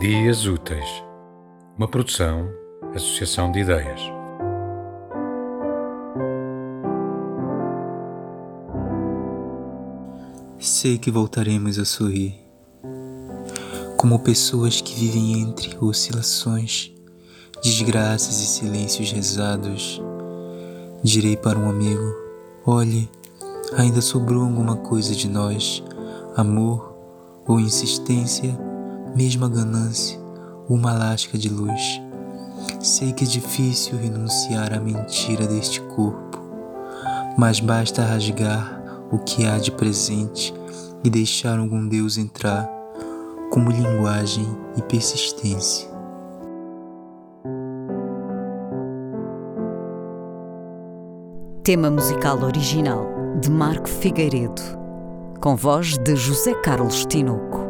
Dias Úteis, uma produção, associação de ideias. Sei que voltaremos a sorrir, como pessoas que vivem entre oscilações, desgraças e silêncios rezados. Direi para um amigo: olhe, ainda sobrou alguma coisa de nós, amor ou insistência, mesmo a ganância, uma lasca de luz. Sei que é difícil renunciar à mentira deste corpo, mas basta rasgar o que há de presente e deixar algum Deus entrar como linguagem e persistência. Tema musical original de Marco Figueiredo, com voz de José Carlos Tinoco.